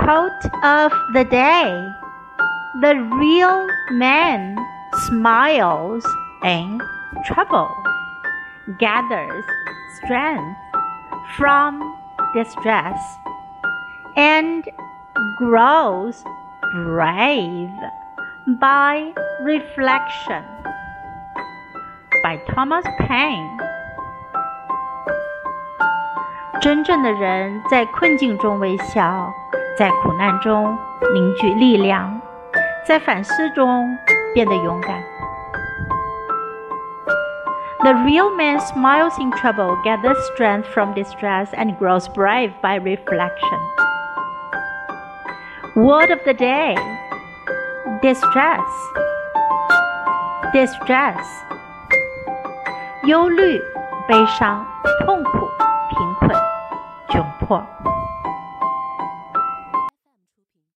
Quote of the day The real man smiles in trouble, gathers strength from distress, and grows brave by reflection. By Thomas Paine. 真正的人在困境中微笑， 在苦难中凝聚力量，在反思中变得勇敢。The real man smiles in trouble, gathers strength from distress, and grows brave by reflection. Word of the day distress, distress. 忧虑、悲伤、痛苦、贫困、窘迫。